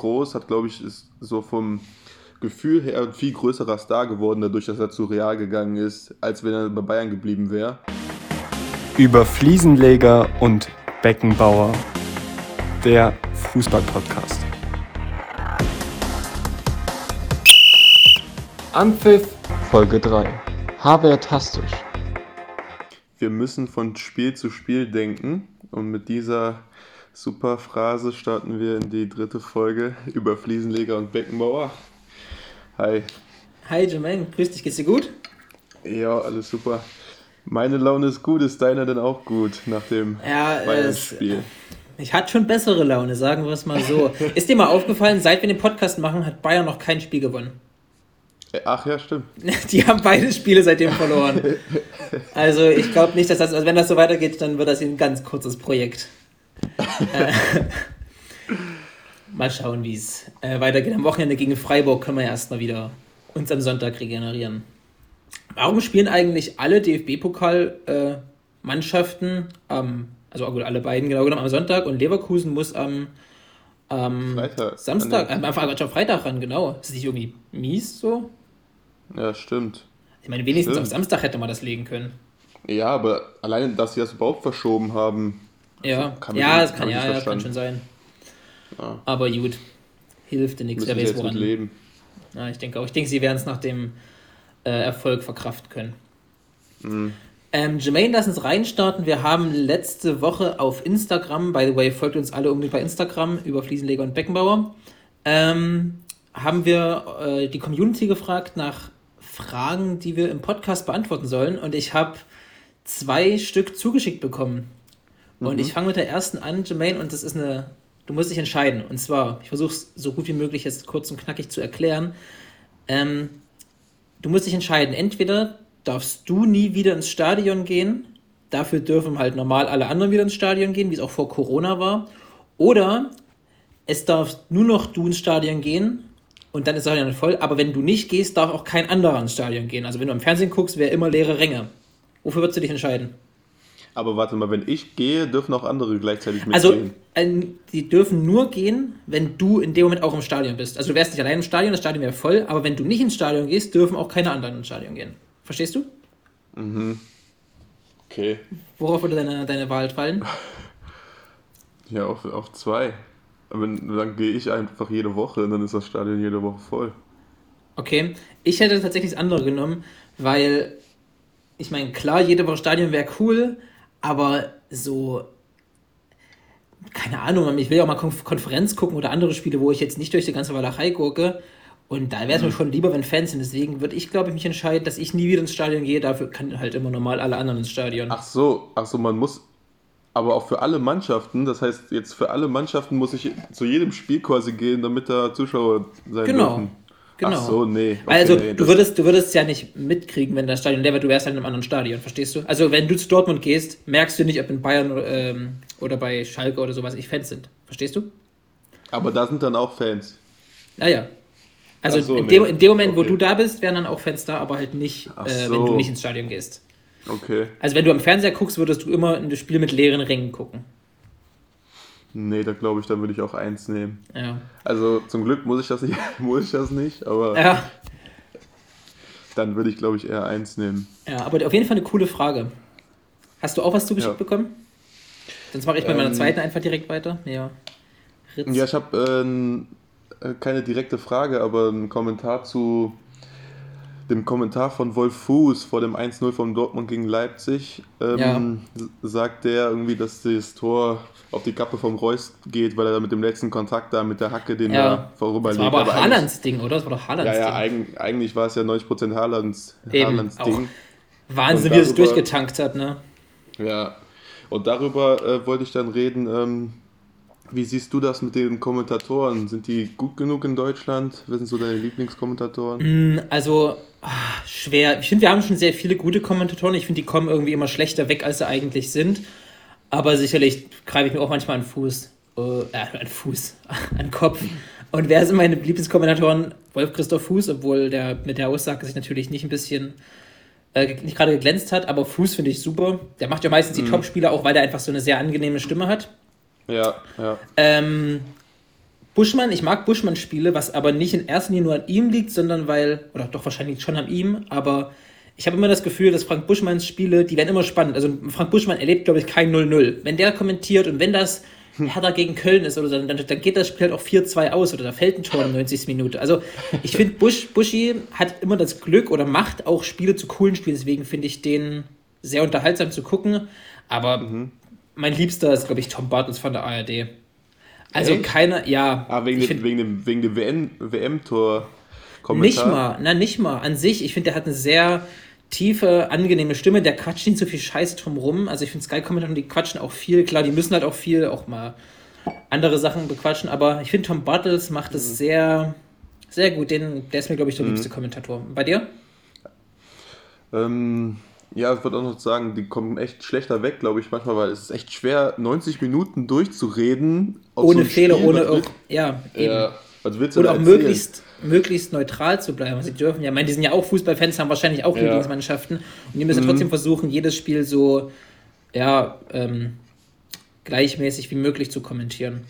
groß, hat, glaube ich, ist so vom Gefühl her ein viel größerer Star geworden, dadurch, dass er zu Real gegangen ist, als wenn er bei Bayern geblieben wäre. Über Fliesenleger und Beckenbauer. Der Fußball-Podcast. Anpfiff Folge 3. Havertastisch. Wir müssen von Spiel zu Spiel denken und mit dieser super Phrase starten wir in die dritte Folge über Fliesenleger und Beckenbauer. Hi. Hi Jermaine, grüß dich, geht's dir gut? Ja, alles super. Meine Laune ist gut, ist deine denn auch gut nach dem Ja, Bayern-Spiel? Ich hatte schon bessere Laune, sagen wir es mal so. ist dir mal aufgefallen, seit wir den Podcast machen, hat Bayern noch kein Spiel gewonnen. Äh, Ach ja, stimmt. Die haben beide Spiele seitdem verloren. Also ich glaube nicht, dass das, also wenn das so weitergeht, dann wird das ein ganz kurzes Projekt. Äh, mal schauen, wie es äh, weitergeht. Am Wochenende gegen Freiburg können wir ja erstmal wieder uns am Sonntag regenerieren. Warum spielen eigentlich alle DFB-Pokal-Mannschaften am, also gut, alle beiden genau genommen am Sonntag und Leverkusen muss am am Freitag. Samstag, äh, einfach am Freitag ran, genau. Ist das nicht irgendwie mies so? Ja, stimmt. Ich meine, wenigstens Stimmt. am Samstag hätte man das legen können. Ja, aber alleine, dass sie das überhaupt verschoben haben, Ja, kann man ja, das kann, ja, ja, kann schon sein. Ja. Aber gut, hilft dir nichts, wer weiß woran. leben. Ja, ich denke auch. Ich denke, sie werden es nach dem äh, Erfolg verkraften können. Mhm. Ähm, Jermaine, lass uns reinstarten. Wir haben letzte Woche auf Instagram, by the way, folgt uns alle unbedingt bei Instagram über Fliesenleger und Beckenbauer, ähm, haben wir äh, die Community gefragt nach Fragen, die wir im Podcast beantworten sollen. Und ich habe zwei Stück zugeschickt bekommen. Und ich fange mit der ersten an, Jermaine, und das ist eine. Du musst dich entscheiden. Und zwar, ich versuche es so gut wie möglich jetzt kurz und knackig zu erklären. Ähm, du musst dich entscheiden. Entweder darfst du nie wieder ins Stadion gehen, dafür dürfen halt normal alle anderen wieder ins Stadion gehen, wie es auch vor Corona war. Oder es darf nur noch du ins Stadion gehen und dann ist das Stadion voll. Aber wenn du nicht gehst, darf auch kein anderer ins Stadion gehen. Also wenn du im Fernsehen guckst, wäre immer leere Ränge. Wofür würdest du dich entscheiden? Aber warte mal, wenn ich gehe, dürfen auch andere gleichzeitig Also, mitgehen. ähm, die dürfen nur gehen, wenn du in dem Moment auch im Stadion bist. Also, du wärst nicht allein im Stadion, das Stadion wäre voll, aber wenn du nicht ins Stadion gehst, dürfen auch keine anderen ins Stadion gehen. Verstehst du? okay. Worauf würde deine, deine Wahl fallen? Ja, auf, auf zwei. Aber dann gehe ich einfach jede Woche und dann ist das Stadion jede Woche voll. Okay, ich hätte tatsächlich das andere genommen, weil ich meine, klar, jede Woche Stadion wäre cool, aber so, keine Ahnung, ich will ja auch mal Konf Konferenz gucken oder andere Spiele, wo ich jetzt nicht durch die ganze Walachei gucke. Und da wäre es mir schon lieber, wenn Fans sind. Deswegen würde ich, glaube ich, mich entscheiden, dass ich nie wieder ins Stadion gehe. Dafür kann halt immer normal alle anderen ins Stadion. Ach so, ach so, man muss. Aber auch für alle Mannschaften, das heißt, jetzt für alle Mannschaften muss ich zu jedem Spiel quasi gehen, damit da Zuschauer sein Genau. dürfen. Genau. Ach so, nee. Okay, also nee, du würdest, du würdest ja nicht mitkriegen, wenn das Stadion leer wäre, du wärst halt in einem anderen Stadion, verstehst du? Also wenn du zu Dortmund gehst, merkst du nicht, ob in Bayern ähm, oder bei Schalke oder sowas ich Fans sind. Verstehst du? Aber da sind dann auch Fans. Naja. Also Ach so, in, nee. dem, in dem Moment, wo Okay. du da bist, wären dann auch Fans da, aber halt nicht, äh, so. wenn du nicht ins Stadion gehst. Okay. Also wenn du am Fernseher guckst, würdest du immer in das Spiel mit leeren Rängen gucken. Nee, da glaube ich, da würde ich auch eins nehmen. Ja. Also zum Glück muss ich das nicht, muss ich das nicht, aber Ja, dann würde ich, glaube ich, eher eins nehmen. ja, aber auf jeden Fall eine coole Frage. Hast du auch was zugeschickt Ja. bekommen? Sonst mache ich bei meiner Ähm, zweiten einfach direkt weiter. Ja. Ritz. Ja, ich habe äh, keine direkte Frage, aber einen Kommentar zu dem Kommentar von Wolf Fuß vor dem 1-0 von Dortmund gegen Leipzig. Ähm, s- Sagt der irgendwie, dass das Tor auf die Kappe vom Reus geht, weil er da mit dem letzten Kontakt da mit der Hacke den Ja. da vorüberlegt. Das war aber eigentlich- Haalands Ding, oder? Das war doch Haalands Ja, ja, Ding. eigentlich, eigentlich war es ja 90% Haalands, Haalands. Ding. Wahnsinn, wie es durchgetankt hat, ne? Ja, und darüber äh, wollte ich dann reden. Ähm, wie siehst du das mit den Kommentatoren? Sind die gut genug in Deutschland? Wer sind so deine Lieblingskommentatoren? Mm, Also, schwer. Ich finde, wir haben schon sehr viele gute Kommentatoren. Ich finde, die kommen irgendwie immer schlechter weg, als sie eigentlich sind. Aber sicherlich greife ich mir auch manchmal an Fuß. Äh, äh, an Fuß. an Kopf. Und wer sind meine Lieblingskommentatoren? Wolf Christoph Fuß, obwohl der mit der Aussage sich natürlich nicht ein bisschen äh, nicht gerade geglänzt hat, aber Fuß finde ich super. Der macht ja meistens die Top-Spieler auch, weil der einfach so eine sehr angenehme Stimme hat. Ja, ja. Ähm, Buschmann, ich mag Buschmann-Spiele, was aber nicht in erster Linie nur an ihm liegt, sondern weil, oder doch wahrscheinlich schon an ihm, aber ich habe immer das Gefühl, dass Frank Buschmanns Spiele, die werden immer spannend. Also Frank Buschmann erlebt, glaube ich, kein 0-0. Wenn der kommentiert und wenn das Hertha gegen Köln ist oder so, dann, dann geht das Spiel halt auch 4-2 aus oder da fällt ein Tor in 90. Minute. Also ich finde, Busch, Buschi hat immer das Glück oder macht auch Spiele zu coolen Spielen, deswegen finde ich den sehr unterhaltsam zu gucken. Aber mhm. mein Liebster ist, glaube ich, Tom Bartels von der ARD. Also Echt? keiner, ja. Ah, wegen, dem, find, wegen dem, wegen dem WM-Tor. WM nicht mal, na nicht mal. An sich, ich finde, der hat eine sehr tiefe, angenehme Stimme, der quatscht nicht so viel Scheiß drumrum. Also ich finde Sky-Kommentatoren, die quatschen auch viel. Klar, die müssen halt auch viel, auch mal andere Sachen bequatschen, aber ich finde Tom Bartels macht es mhm. sehr, sehr gut. Den, der ist mir, glaube ich, der mhm. liebste Kommentator. Bei dir? Ähm, ja, ich würde auch noch sagen, die kommen echt schlechter weg, glaube ich, manchmal, weil es ist echt schwer, 90 Minuten durchzureden. Ohne so Fehler, Spiel, ohne auch, ja, eben. Ja, was willst du Und auch erzählen? möglichst möglichst neutral zu bleiben. Sie dürfen ja, ich meine, die sind ja auch Fußballfans, haben wahrscheinlich auch ja. Lieblingsmannschaften und die müssen mhm. trotzdem versuchen, jedes Spiel so ja, ähm, gleichmäßig wie möglich zu kommentieren.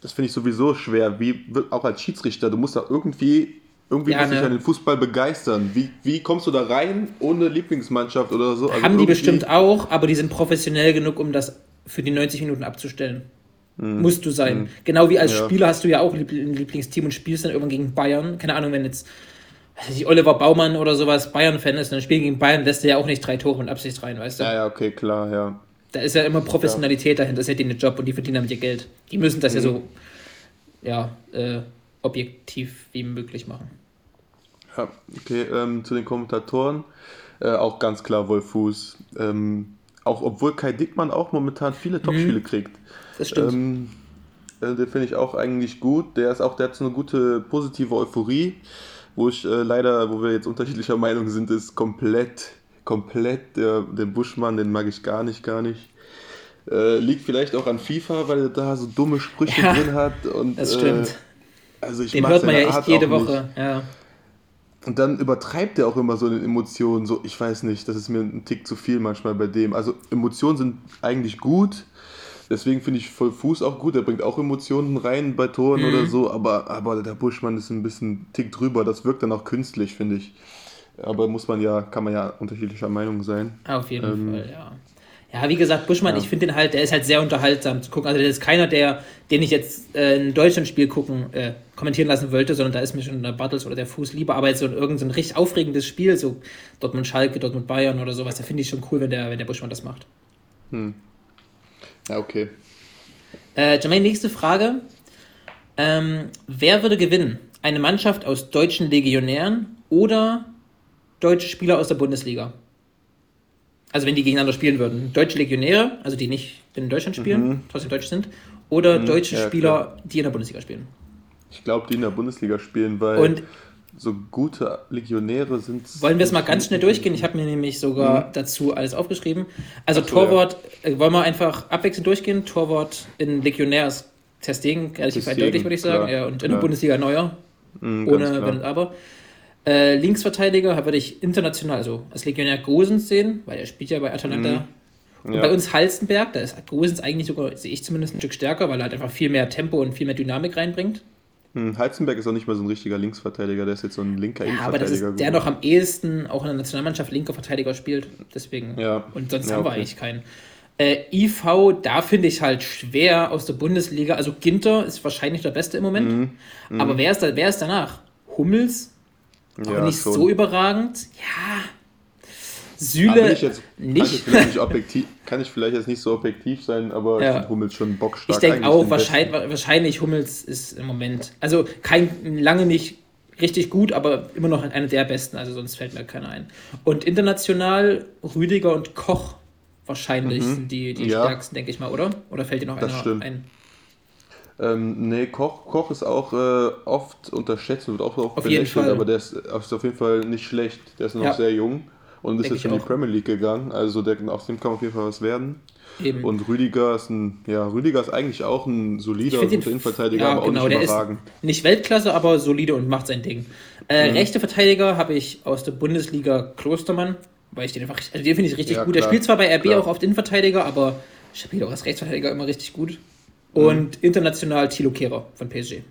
Das finde ich sowieso schwer, wie auch als Schiedsrichter. Du musst da irgendwie irgendwie ja, ne? dich an den Fußball begeistern. Wie, wie kommst du da rein ohne Lieblingsmannschaft oder so? Also Haben die bestimmt auch, aber die sind professionell genug, um das für die 90 Minuten abzustellen. Mhm. Musst du sein. Mhm. Genau wie als ja. Spieler hast du ja auch ein Lieblingsteam und spielst dann irgendwann gegen Bayern. Keine Ahnung, wenn jetzt ich, Oliver Baumann oder sowas Bayern-Fan ist, dann spielt gegen Bayern, lässt er ja auch nicht drei Tore mit Absicht rein, weißt du? Ja, ja, okay, klar, ja. Da ist ja immer Professionalität ja. dahinter, das ist ja den Job und die verdienen damit ihr Geld. Die müssen das mhm. ja so ja, äh, objektiv wie möglich machen. Ja, okay, ähm, zu den Kommentatoren. Äh, auch ganz klar Wolf Fuß. Ähm, auch obwohl Kai Dickmann auch momentan viele Topspiele mhm. kriegt. Das stimmt. Ähm, äh, den finde ich auch eigentlich gut. Der ist auch, der hat so eine gute positive Euphorie, wo ich äh, leider, wo wir jetzt unterschiedlicher Meinung sind, ist komplett, komplett der, den Buschmann, den mag ich gar nicht, gar nicht. Äh, liegt vielleicht auch an FIFA, weil er da so dumme Sprüche ja, drin hat. Und, das stimmt. Also ich Den hört man ja echt Art jede Woche. Ja. Und dann übertreibt er auch immer so eine Emotionen. So, ich weiß nicht, das ist mir ein Tick zu viel manchmal bei dem. Also Emotionen sind eigentlich gut. Deswegen finde ich voll Fuß auch gut. Er bringt auch Emotionen rein bei Toren mhm. oder so. Aber, aber der Buschmann ist ein bisschen Tick drüber. Das wirkt dann auch künstlich, finde ich. Aber muss man ja, kann man ja unterschiedlicher Meinung sein. Auf jeden ähm, Fall, ja. Ja, wie gesagt, Buschmann, ja. ich finde den halt, der ist halt sehr unterhaltsam zu gucken. Also der ist keiner, der, den ich jetzt äh, ein Deutschlandspiel gucken, äh, kommentieren lassen wollte, sondern da ist mir schon der Bartels oder der Fuß lieber. Aber jetzt so irgendein so ein richtig aufregendes Spiel, so Dortmund Schalke, Dortmund Bayern oder sowas, da finde ich schon cool, wenn der, wenn der Buschmann das macht. Hm. Ja, okay. Äh, Jermaine, nächste Frage. Ähm, wer würde gewinnen? Eine Mannschaft aus deutschen Legionären oder deutsche Spieler aus der Bundesliga? Also wenn die gegeneinander spielen würden, deutsche Legionäre, also die nicht in Deutschland spielen, mhm. trotzdem deutsch sind, oder mhm, deutsche ja, Spieler, klar. die in der Bundesliga spielen. Ich glaube, die in der Bundesliga spielen, weil Und so gute Legionäre sind. Wollen wir es mal ganz schnell durchgehen? Ich habe mir nämlich sogar mhm. dazu alles aufgeschrieben. Also so, Torwart, ja. äh, wollen wir einfach abwechselnd durchgehen? Torwart in Legionär ist Testegen, relativ eindeutig, würde ich sagen. Ja, und in der Bundesliga neuer. Mhm, ohne Wenn und Aber. Äh, Linksverteidiger würde ich international, also als Legionär Gosens sehen, weil er spielt ja bei Atalanta. Mhm. Und ja. bei uns Halstenberg, da ist Gosens eigentlich sogar, sehe ich zumindest ein Stück stärker, weil er halt einfach viel mehr Tempo und viel mehr Dynamik reinbringt. Hm, Heizenberg ist auch nicht mehr so ein richtiger Linksverteidiger, der ist jetzt so ein linker ja, Aber das ist der noch am ehesten auch in der Nationalmannschaft linker Verteidiger spielt. Deswegen. Ja. Und sonst ja, haben wir eigentlich keinen. Äh, IV, da finde ich halt schwer aus der Bundesliga. Also Ginter ist wahrscheinlich der Beste im Moment. Mhm. Mhm. Aber wer ist, da, wer ist danach? Hummels? Ja, nicht schon. so überragend. Ja. Süle ich jetzt, nicht. Kann ich, nicht objektiv, kann ich vielleicht jetzt nicht so objektiv sein, aber ja. ich finde Hummels schon bockstark. Ich denke auch, wahrscheinlich, wahrscheinlich Hummels ist im Moment, also kein, lange nicht richtig gut, aber immer noch einer der besten, also sonst fällt mir keiner ein. Und international Rüdiger und Koch wahrscheinlich mhm. sind die, die ja. stärksten, denke ich mal, oder? Oder fällt dir noch das einer stimmt. ein? Ähm, nee, Koch, Koch ist auch äh, oft unterschätzt und wird auch oft belächelt, aber der ist, ist, auf jeden Fall nicht schlecht. Der ist noch ja. sehr jung und ist jetzt in die Premier League gegangen. Also der, aus dem kann auf jeden Fall was werden. Eben. Und Rüdiger ist ein, ja, Rüdiger ist eigentlich auch ein solider Innenverteidiger, ja, aber genau, auch nicht überragend. nicht Weltklasse, aber solide und macht sein Ding. Äh, mhm. Rechte Verteidiger habe ich aus der Bundesliga Klostermann, weil ich den einfach, also den finde ich richtig ja, gut. Klar, er spielt zwar bei RB klar. auch oft Innenverteidiger, aber spielt auch als Rechtsverteidiger immer richtig gut. Und mhm. international Thilo Kehrer von PSG.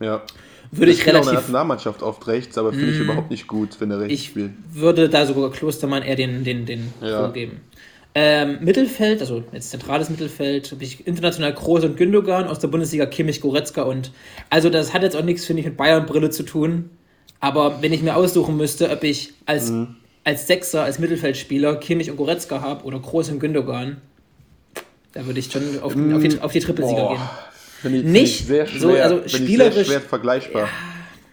Ja. Würde ich, ich relativ. Auch in der Nationalmannschaft oft rechts, aber finde ich mm. überhaupt nicht gut, wenn er rechts ich spielt. Ich würde da sogar Klostermann eher den, den, den ja. vorgeben. Ähm, Mittelfeld, also jetzt zentrales Mittelfeld, habe ich international Groß und Gündogan, aus der Bundesliga Kimmich, Goretzka und. Also, das hat jetzt auch nichts, finde ich, mit Bayern-Brille zu tun. Aber wenn ich mir aussuchen müsste, ob ich als, mhm. als Sechser, als Mittelfeldspieler Kimmich und Goretzka habe oder Groß und Gündogan, da würde ich schon auf, mhm. auf die, auf die Trippelsiege gehen. Ich, nicht find sehr schwer, so, also spielerisch. Sehr schwer vergleichbar. Ja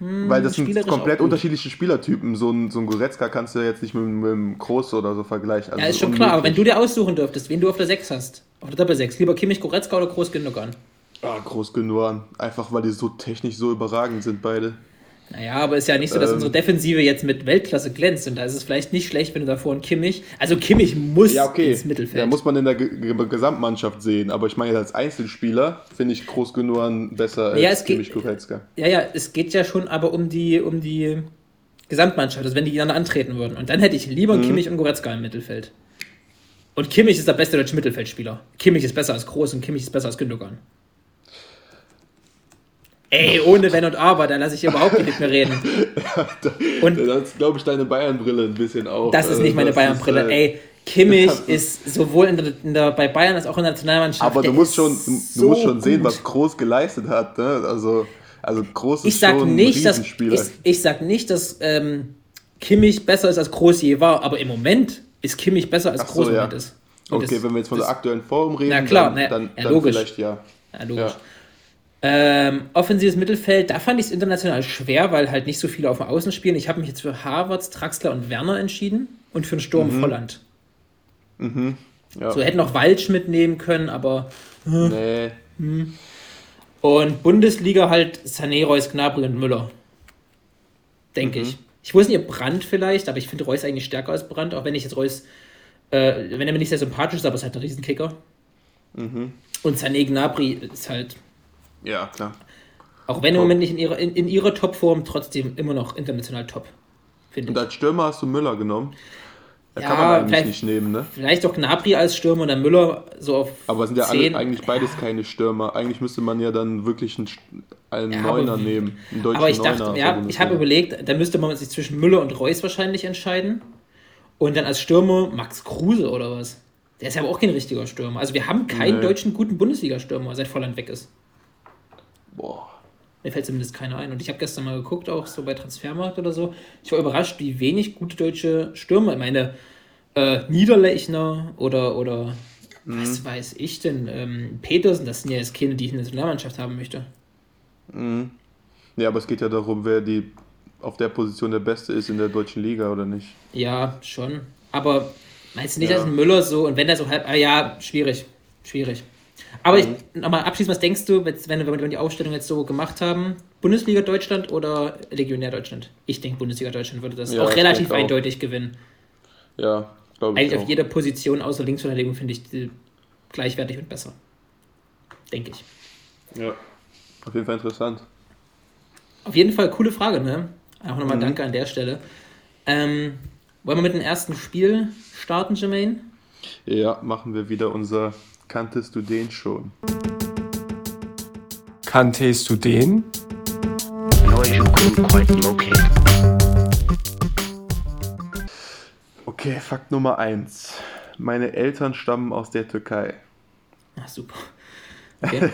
hm, Weil das sind komplett unterschiedliche Spielertypen. So ein, so ein Goretzka kannst du jetzt nicht mit, mit einem Groß oder so vergleichen. Also ja, ist schon unmöglich. klar, aber wenn du dir aussuchen dürftest, wen du auf der 6 hast, auf der Doppel 6, lieber Kimmich, Goretzka oder Groß Gündogan? Ah, Groß Gündogan. Einfach weil die so technisch so überragend sind, beide. Naja, aber ist ja nicht so, dass ähm, unsere Defensive jetzt mit Weltklasse glänzt. Und da ist es vielleicht nicht schlecht, wenn du davor einen Kimmich. Also Kimmich muss ja, okay. ins Mittelfeld. Ja, muss man in der G Gesamtmannschaft sehen. Aber ich meine, als Einzelspieler finde ich Groß Gündogan besser als ja, Kimmich Goretzka. Ja, ja, es geht ja schon aber um die, um die Gesamtmannschaft, also wenn die gegeneinander antreten würden. Und dann hätte ich lieber mhm. Kimmich und Goretzka im Mittelfeld. Und Kimmich ist der beste deutsche Mittelfeldspieler. Kimmich ist besser als Groß und Kimmich ist besser als Gündogan. Ey, ohne Wenn und Aber, da lasse ich überhaupt nicht mehr reden. und das glaube ich deine Bayern-Brille ein bisschen auch. Das ist nicht meine Bayern-Brille. Äh, Ey, Kimmich ist sowohl in der, in der, bei Bayern als auch in der Nationalmannschaft. Aber du musst schon, du, so musst schon sehen, was Groß geleistet hat. Ne? Also, also Groß ist ich sag schon nicht, dass, ich, ich sag nicht, dass ähm, Kimmich besser ist als Groß je war, aber im Moment ist Kimmich besser als Groß so, ja. ist. Und okay, das, wenn wir jetzt von der aktuellen Form reden, na klar, dann, na, dann, ja, dann vielleicht ja. Ja, logisch. Ja. Ähm, offensives Mittelfeld, da fand ich es international schwer, weil halt nicht so viele auf dem Außen spielen. Ich habe mich jetzt für Harvards, Traxler und Werner entschieden und für den Sturm mhm. Volland. Mhm. Ja. So hätten noch Waldsch mitnehmen können, aber. Nee. Hm. Und Bundesliga halt Sané, Reus, Gnabry und Müller. Denke mhm. ich. Ich wusste nicht, Brandt vielleicht, aber ich finde Reus eigentlich stärker als Brandt, auch wenn ich jetzt Reus, äh, wenn er mir nicht sehr sympathisch ist, aber ist halt ein Riesenkicker. Mhm. Und Sané Gnabry ist halt ja, klar. Auch wenn im Moment nicht in ihrer, in, in ihrer Topform, trotzdem immer noch international top. Und als Stürmer hast du Müller genommen. Da ja, kann man eigentlich nicht nehmen, ne? Vielleicht doch Gnabry als Stürmer und dann Müller so auf. Aber sind ja alle, eigentlich beides ja. keine Stürmer. Eigentlich müsste man ja dann wirklich einen, einen ja, Neuner nehmen. Einen deutschen aber ich dachte, Neuner, ja, ich habe überlegt, da müsste man sich zwischen Müller und Reus wahrscheinlich entscheiden. Und dann als Stürmer Max Kruse oder was? Der ist ja aber auch kein richtiger Stürmer. Also wir haben keinen nee. deutschen guten Bundesliga-Stürmer, seit Volland weg ist. Boah. Mir fällt zumindest keiner ein. Und ich habe gestern mal geguckt, auch so bei Transfermarkt oder so. Ich war überrascht, wie wenig gute deutsche Stürmer, ich meine, äh, Niederlechner oder, oder mhm. was weiß ich denn, ähm, Petersen, das sind ja jetzt keine, die ich in der Nationalmannschaft haben möchte. Mhm. Ja, aber es geht ja darum, wer die auf der Position der Beste ist in der deutschen Liga oder nicht. Ja, schon. Aber meinst du nicht, ja. dass ein Müller so, und wenn der so halb, ah ja, schwierig, schwierig. Aber mhm. ich, nochmal abschließend, was denkst du, wenn, wenn wir die Aufstellung jetzt so gemacht haben? Bundesliga Deutschland oder Legionär Deutschland? Ich denke, Bundesliga Deutschland würde das ja, auch relativ eindeutig auch. gewinnen. Ja, glaube ich. Eigentlich auf jeder Position außer Linksverteidigung finde ich die gleichwertig und besser. Denke ich. Ja, auf jeden Fall interessant. Auf jeden Fall coole Frage, ne? Auch nochmal mhm. danke an der Stelle. Ähm, wollen wir mit dem ersten Spiel starten, Jermaine? Ja, machen wir wieder unser Kanntest du den schon? Kanntest du den? Okay, Fakt Nummer 1. Meine Eltern stammen aus der Türkei. Ach, super. Okay.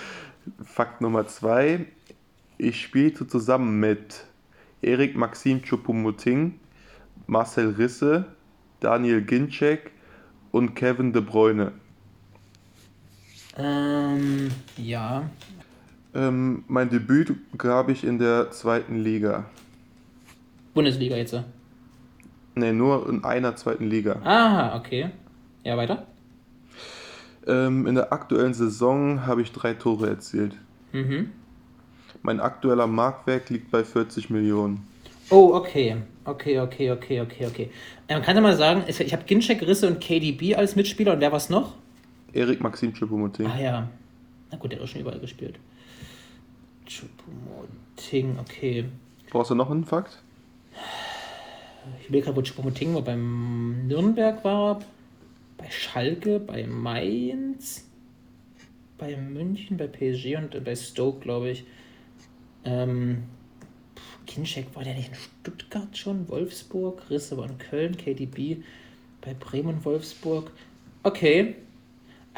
Fakt Nummer 2. Ich spielte zusammen mit Erik Maxim Choupo-Moting, Marcel Risse, Daniel Ginczek und Kevin De Bruyne. Ähm, ja. Ähm, mein Debüt gab ich in der zweiten Liga. Bundesliga jetzt? Ne, nur in einer zweiten Liga. Ah, okay. Ja, weiter? Ähm, in der aktuellen Saison habe ich drei Tore erzielt. Mhm. Mein aktueller Marktwert liegt bei 40 Millionen. Oh, okay. Okay, okay, okay, okay, okay. Ähm, kann du mal sagen, ich habe Ginchek, Risse und KDB als Mitspieler und wer was noch? Erik Maxim Choupo-Moting. Ah ja. Na gut, der hat schon überall gespielt. Choupo-Moting, okay. Brauchst du noch einen Fakt? Ich will gerade, wo Choupo-Moting war. Beim Nürnberg war bei Schalke, bei Mainz, bei München, bei PSG und bei Stoke, glaube ich. Ähm, Kinczek war der nicht in Stuttgart schon? Wolfsburg? Risse war in Köln, KDB bei Bremen, Wolfsburg. Okay.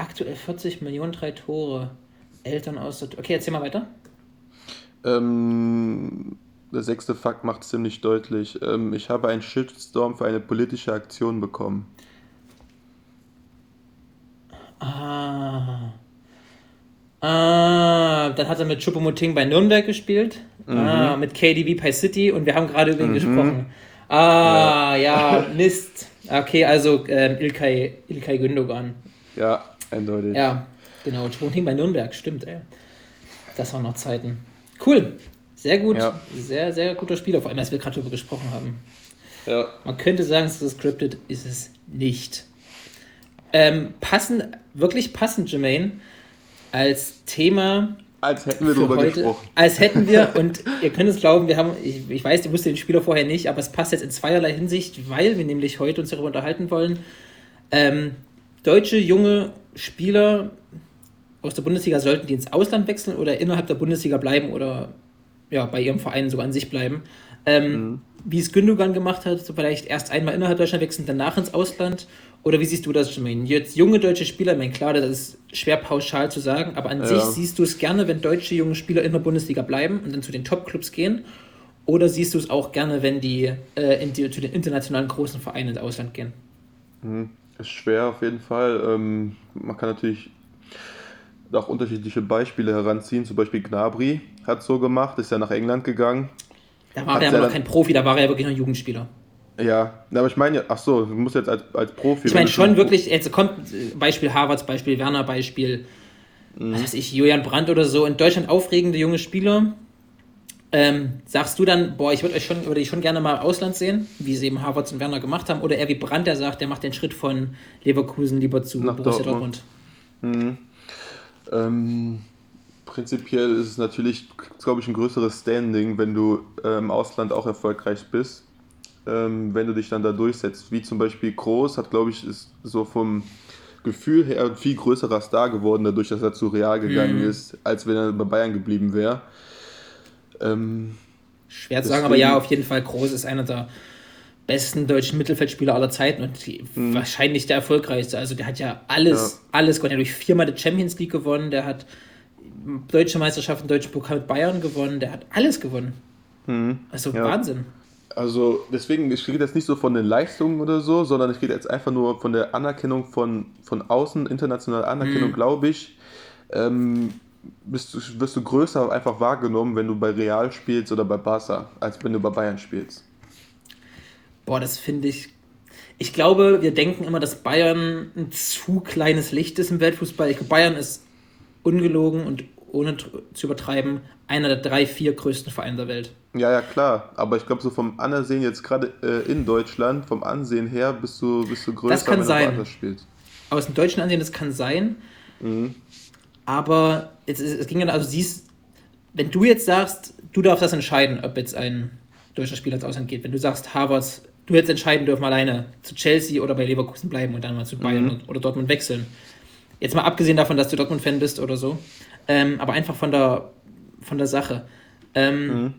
Aktuell 40 Millionen, drei Tore. Eltern aus der. Okay, erzähl mal weiter. Ähm, der sechste Fakt macht ziemlich deutlich. Ähm, ich habe einen Shitstorm für eine politische Aktion bekommen. Ah. Ah, dann hat er mit Choupo-Moting bei Nürnberg gespielt. Mhm. Ah, mit KDB bei City und wir haben gerade über ihn mhm. gesprochen. Ah, ja, ja Mist. Okay, also ähm, Ilkay, Ilkay Gündogan. Ja, eindeutig. Ja, genau. Choupo-Moting bei Nürnberg, stimmt, ey. Das waren noch Zeiten. Cool. Sehr gut. Ja. Sehr, sehr guter Spieler, vor allem, als wir gerade darüber gesprochen haben. Ja. Man könnte sagen, es ist scripted, ist es nicht. Ähm, passend, wirklich passend, Jermaine, als Thema. Als hätten wir darüber heute, gesprochen. Als hätten wir, und ihr könnt es glauben, wir haben, ich, ich weiß, ihr wusstet den Spieler vorher nicht, aber es passt jetzt in zweierlei Hinsicht, weil wir nämlich heute uns darüber unterhalten wollen. Ähm, deutsche junge Spieler aus der Bundesliga sollten die ins Ausland wechseln oder innerhalb der Bundesliga bleiben oder ja, bei ihrem Verein sogar an sich bleiben. Ähm, mhm. Wie es Gündogan gemacht hat, so vielleicht erst einmal innerhalb Deutschland wechseln, danach ins Ausland oder wie siehst du das, Jermaine? Jetzt junge deutsche Spieler, ich meine, klar, das ist schwer pauschal zu sagen, aber an ja. sich siehst du es gerne, wenn deutsche junge Spieler in der Bundesliga bleiben und dann zu den Top-Clubs gehen? Oder siehst du es auch gerne, wenn die, äh, die, zu den internationalen großen Vereinen ins Ausland gehen? Hm, ist schwer auf jeden Fall. Ähm, man kann natürlich auch unterschiedliche Beispiele heranziehen. Zum Beispiel Gnabry hat so gemacht, ist ja nach England gegangen. Da war er aber noch kein Profi, da war er ja wirklich noch Jugendspieler. Ja, aber ich meine, ach so, du musst jetzt als, als Profi. Ich meine schon wirklich, jetzt kommt Beispiel Harvards, Beispiel Werner, Beispiel, mhm. was weiß ich, Julian Brandt oder so, in Deutschland aufregende junge Spieler. Ähm, sagst du dann, boah, ich würde euch schon, würde ich schon gerne mal im Ausland sehen, wie sie eben Harvards und Werner gemacht haben, oder eher wie Brandt, der sagt, der macht den Schritt von Leverkusen lieber zu Nach Borussia Dortmund. Dortmund. Mhm. Ähm, prinzipiell ist es natürlich, glaube ich, ein größeres Standing, wenn du äh, im Ausland auch erfolgreich bist ähm, wenn du dich dann da durchsetzt. Wie zum Beispiel Groß hat, glaube ich, ist so vom Gefühl her ein viel größerer Star geworden, dadurch, dass er zu Real gegangen mhm. ist, als wenn er bei Bayern geblieben wäre. Ähm, Schwer zu sagen, aber ja, auf jeden Fall Groß ist einer der besten deutschen Mittelfeldspieler aller Zeiten und mhm. wahrscheinlich der erfolgreichste. Also der hat ja alles, ja. alles gewonnen. Er hat durch viermal die Champions League gewonnen, der hat deutsche Meisterschaften, deutschen Pokal mit Bayern gewonnen, der hat alles gewonnen. Mhm. Also ja. Wahnsinn. Also deswegen, ich rede jetzt nicht so von den Leistungen oder so, sondern ich rede jetzt einfach nur von der Anerkennung von, von außen, internationale Anerkennung, mhm. glaube ich. Ähm, bist du, wirst du größer einfach wahrgenommen, wenn du bei Real spielst oder bei Barca, als wenn du bei Bayern spielst. Boah, das finde ich. Ich glaube, wir denken immer, dass Bayern ein zu kleines Licht ist im Weltfußball. Ich glaube, Bayern ist ungelogen und ohne zu übertreiben einer der drei, vier größten Vereine der Welt. Ja, ja, klar. Aber ich glaube, so vom Ansehen jetzt gerade äh, in Deutschland, vom Ansehen her, bist du, bist du größer, das kann wenn sein. du spielst. Aus dem deutschen Ansehen, das kann sein. Mhm. Aber es, es ging ja, also siehst, wenn du jetzt sagst, du darfst das entscheiden, ob jetzt ein deutscher Spieler ins Ausland geht. Wenn du sagst, Harvard, du hättest entscheiden dürfen, alleine zu Chelsea oder bei Leverkusen bleiben und dann mal zu Bayern mhm. oder Dortmund wechseln. Jetzt mal abgesehen davon, dass du Dortmund-Fan bist oder so. Ähm, aber einfach von der, von der Sache. Ähm, mhm.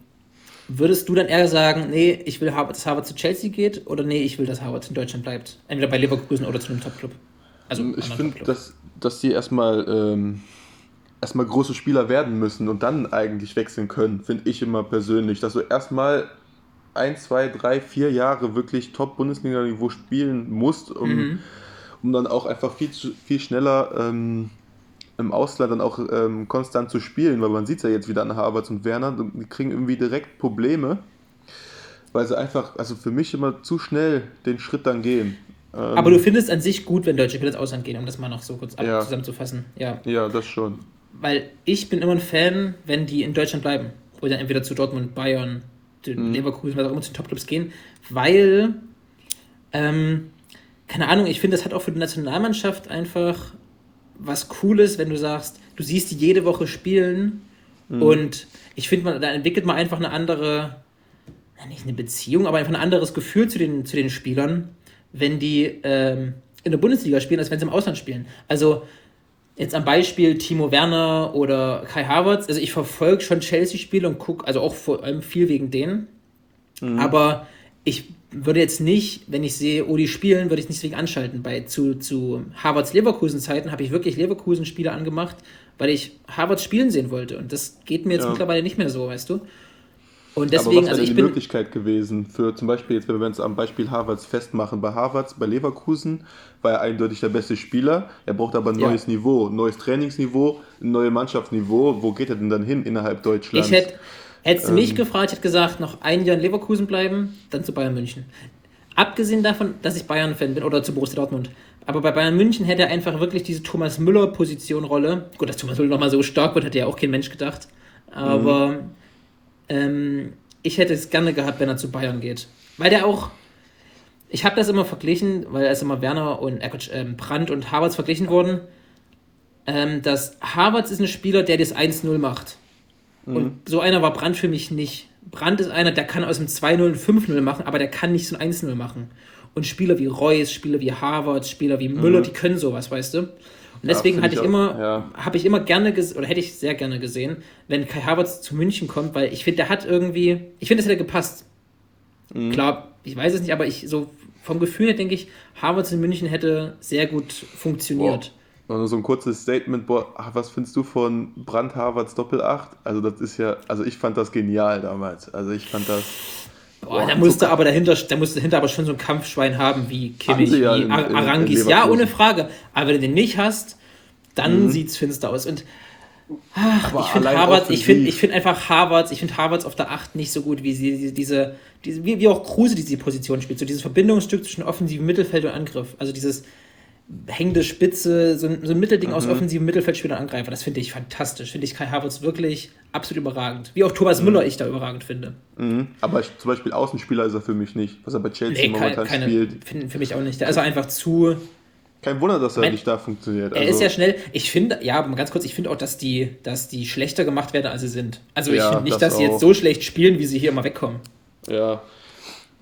Würdest du dann eher sagen, nee, ich will, dass Harvard zu Chelsea geht oder nee, ich will, dass Harvard in Deutschland bleibt? Entweder bei Leverkusen oder zu einem Top-Club. Also ich finde, dass, dass die erstmal, ähm, erstmal große Spieler werden müssen und dann eigentlich wechseln können, finde ich immer persönlich. Dass du erstmal ein, zwei, drei, vier Jahre wirklich Top-Bundesliga-Niveau spielen musst, um, mhm. um dann auch einfach viel, viel schneller ähm, im Ausland dann auch ähm, konstant zu spielen, weil man sieht es ja jetzt wieder an Harvards und Werner, die kriegen irgendwie direkt Probleme, weil sie einfach, also für mich immer zu schnell den Schritt dann gehen. Ähm, Aber du findest an sich gut, wenn deutsche Spieler ins Ausland gehen, um das mal noch so kurz ja. zusammenzufassen. Ja. ja, das schon. Weil ich bin immer ein Fan, wenn die in Deutschland bleiben. Oder entweder zu Dortmund, Bayern, mhm. Leverkusen, was auch immer zu den Topclubs gehen, weil, ähm, keine Ahnung, ich finde, das hat auch für die Nationalmannschaft einfach was Cooles, wenn du sagst, du siehst die jede Woche spielen mhm. und ich finde, da entwickelt man einfach eine andere, nicht eine Beziehung, aber einfach ein anderes Gefühl zu den, zu den Spielern, wenn die ähm, in der Bundesliga spielen, als wenn sie im Ausland spielen. Also jetzt am Beispiel Timo Werner oder Kai Havertz, also ich verfolge schon Chelsea-Spiele und gucke, also auch vor allem viel wegen denen. Mhm. Aber ich würde jetzt nicht, wenn ich sehe, oh, die spielen, würde ich nicht wegen anschalten. Bei, zu, zu Harvards Leverkusen-Zeiten habe ich wirklich Leverkusen-Spiele angemacht, weil ich Harvards spielen sehen wollte. Und das geht mir jetzt ja. mittlerweile nicht mehr so, weißt du? Und deswegen, Aber was also ich die Möglichkeit gewesen für zum Beispiel, jetzt wenn wir uns am Beispiel Harvards festmachen, bei Harvards, bei Leverkusen war er eindeutig der beste Spieler. Er braucht aber ein ja. neues Niveau, ein neues Trainingsniveau, ein neues Mannschaftsniveau. Wo geht er denn dann hin innerhalb Deutschlands? Ich hätte, hättest du ähm, mich gefragt, ich hätte gesagt, noch ein Jahr in Leverkusen bleiben, dann zu Bayern München. Abgesehen davon, dass ich Bayern-Fan bin oder zu Borussia Dortmund. Aber bei Bayern München hätte er einfach wirklich diese Thomas Müller-Position-Rolle. Gut, dass Thomas Müller nochmal so stark wird, hätte ja auch kein Mensch gedacht. Aber. Mhm ähm, ich hätte es gerne gehabt, wenn er zu Bayern geht. Weil der auch. Ich habe das immer verglichen, weil es immer Werner und äh, ähm, Brandt und Havertz verglichen wurden. Ähm, dass Havertz ist ein Spieler, der das 1-0 macht. Mhm. Und so einer war Brandt für mich nicht. Brandt ist einer, der kann aus dem 2-0 ein 5-0 machen, aber der kann nicht so ein 1-0 machen. Und Spieler wie Reus, Spieler wie Havertz, Spieler wie Müller, mhm. die können sowas, weißt du? Und deswegen ja, hatte ich, ich immer, ja. habe ich immer gerne oder hätte ich sehr gerne gesehen, wenn Kai Havertz zu München kommt, weil ich finde, der hat irgendwie, ich finde, das hätte gepasst. Mhm. Klar, ich weiß es nicht, aber ich so vom Gefühl her denke ich, Havertz in München hätte sehr gut funktioniert. Boah. Nur so ein kurzes Statement, boah, was findest du von Brand Harvards Doppel 8? Also das ist ja, also ich fand das genial damals. Also ich fand das. Boah, da musste aber dahinter, da musste dahinter aber schon so ein Kampfschwein haben wie Kimmich, wie ja in, Arangis. In ja, ohne Frage. Aber wenn du den nicht hast, dann mhm. es finster aus. Und ach, ich finde Harvard, ich finde ich find einfach Harvard, ich finde Harvards auf der 8 nicht so gut, wie sie diese, diese wie, wie auch Kruse diese Position spielt. So dieses Verbindungsstück zwischen offensivem Mittelfeld und Angriff. Also dieses hängende Spitze, so ein, so ein Mittelding mhm. aus offensivem Mittelfeldspieler und Angreifer. Das finde ich fantastisch. Finde ich Kai Havertz wirklich absolut überragend. Wie auch Thomas mhm. Müller ich da überragend finde. Mhm. Aber ich, zum Beispiel Außenspieler ist er für mich nicht, was er bei Chelsea nee, momentan keine, spielt. Für, für mich auch nicht. Da ist er einfach zu. Kein Wunder, dass er mein, nicht da funktioniert. Also, er ist ja schnell. Ich finde, ja, ganz kurz, ich finde auch, dass die, dass die schlechter gemacht werden, als sie sind. Also ich ja, finde nicht, das dass sie jetzt so schlecht spielen, wie sie hier immer wegkommen. Ja,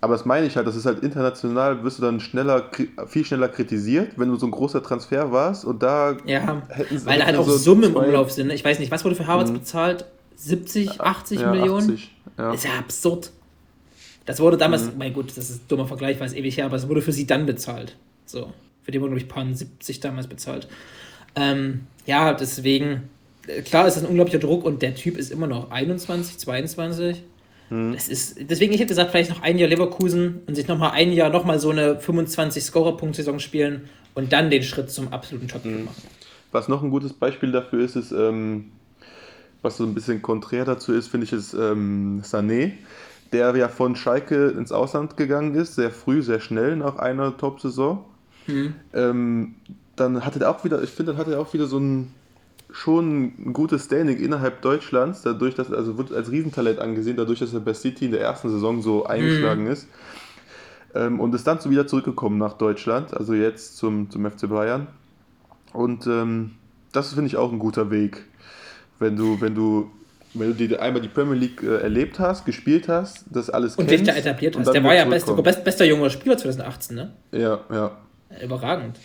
aber das meine ich halt, das ist halt international, wirst du dann schneller, viel schneller kritisiert, wenn du so ein großer Transfer warst und da ja, weil da halt auch so Summen im Umlauf sind. Ne? Ich weiß nicht, was wurde für Harvards mhm. bezahlt? 70, 80 ja, Millionen? 80, ja. ist ja absurd. Das wurde damals, mhm. mein gut, das ist ein dummer Vergleich, weil es ewig her, aber es wurde für sie dann bezahlt. So. Für die wurden, glaube ich, paar 70 damals bezahlt. Ähm, ja, deswegen, äh, klar ist das ein unglaublicher Druck und der Typ ist immer noch 21, 22. Hm. Das ist, deswegen, ich hätte gesagt, vielleicht noch ein Jahr Leverkusen und sich nochmal ein Jahr nochmal so eine 25-Scorer-Punkt-Saison spielen und dann den Schritt zum absoluten top hm. machen. Was noch ein gutes Beispiel dafür ist, ist, ähm, was so ein bisschen konträr dazu ist, finde ich, ist ähm, Sané, der ja von Schalke ins Ausland gegangen ist, sehr früh, sehr schnell nach einer Top-Saison. Hm. Ähm, dann hatte er auch wieder, ich finde, dann hatte er auch wieder so ein schon ein gutes Standing innerhalb Deutschlands, dadurch, dass also wird als Riesentalent angesehen, dadurch, dass er bei City in der ersten Saison so eingeschlagen mhm. ist. Ähm, und ist dann so wieder zurückgekommen nach Deutschland, also jetzt zum, zum FC Bayern. Und ähm, das finde ich auch ein guter Weg. Wenn du, wenn du, wenn du dir einmal die Premier League äh, erlebt hast, gespielt hast, das alles und kennst. Und dich da etabliert hast. Der war ja bester, bester junger Spieler 2018, ne? Ja, ja. Überragend.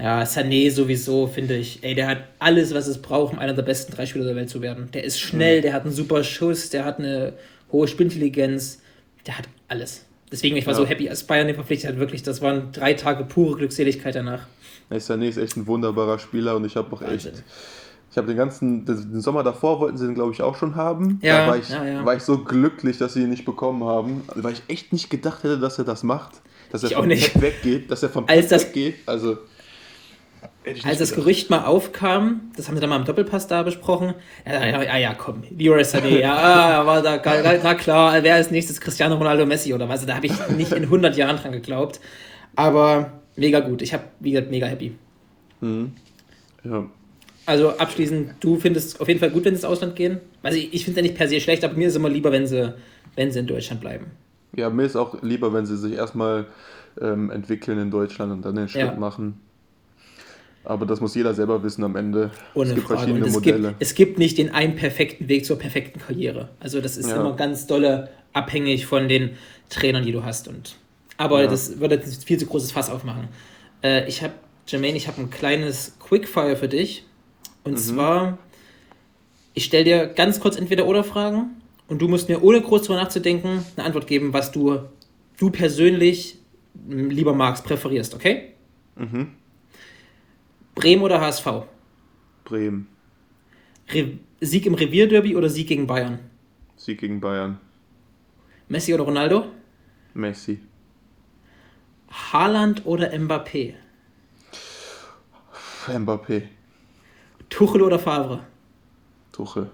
Ja, Sané sowieso, finde ich. Ey, der hat alles, was es braucht, um einer der besten drei Spieler der Welt zu werden. Der ist schnell, mhm. der hat einen super Schuss, der hat eine hohe Spielintelligenz, der hat alles. Deswegen, ich war ja. so happy, als Bayern den verpflichtet hat, wirklich, das waren drei Tage pure Glückseligkeit danach. Ey, Sané ist echt ein wunderbarer Spieler und ich habe auch Wahnsinn. echt. Ich habe den ganzen, den Sommer davor wollten sie den, glaube ich, auch schon haben. Ja, da war ich, ja, ja. war ich so glücklich, dass sie ihn nicht bekommen haben, weil ich echt nicht gedacht hätte, dass er das macht. Dass er vom Pep weggeht, dass er vom Pep weggeht. Also, als das Gerücht mal aufkam, das haben sie dann mal im Doppelpass da besprochen, ja, ja, ja, ja komm, Leroy Sané, ja, war da, na klar, wer ist nächstes Cristiano Ronaldo Messi oder was, da habe ich nicht in 100 Jahren dran geglaubt, aber mega gut, ich habe, wie gesagt, mega happy. Mhm. Ja. Also abschließend, du findest es auf jeden Fall gut, wenn sie ins Ausland gehen? Also ich, ich finde es ja nicht per se schlecht, aber mir ist es immer lieber, wenn sie, wenn sie in Deutschland bleiben. Ja, mir ist auch lieber, wenn sie sich erstmal ähm, entwickeln in Deutschland und dann den Schritt ja. machen. Aber das muss jeder selber wissen am Ende. Ohne es gibt Frage. verschiedene es Modelle. Gibt, es gibt nicht den einen perfekten Weg zur perfekten Karriere. Also das ist ja. immer ganz dolle abhängig von den Trainern, die du hast. Und, aber ja. das würde ein viel zu großes Fass aufmachen. Äh, ich habe Jermaine, ich habe ein kleines Quickfire für dich. Und mhm. zwar, ich stelle dir ganz kurz entweder oder Fragen und du musst mir ohne groß darüber nachzudenken eine Antwort geben, was du, du persönlich lieber magst, präferierst, okay? Mhm. Bremen oder HSV? Bremen. Re Sieg im Revierderby oder Sieg gegen Bayern? Sieg gegen Bayern. Messi oder Ronaldo? Messi. Haaland oder Mbappé? Mbappé. Tuchel oder Favre? Tuchel.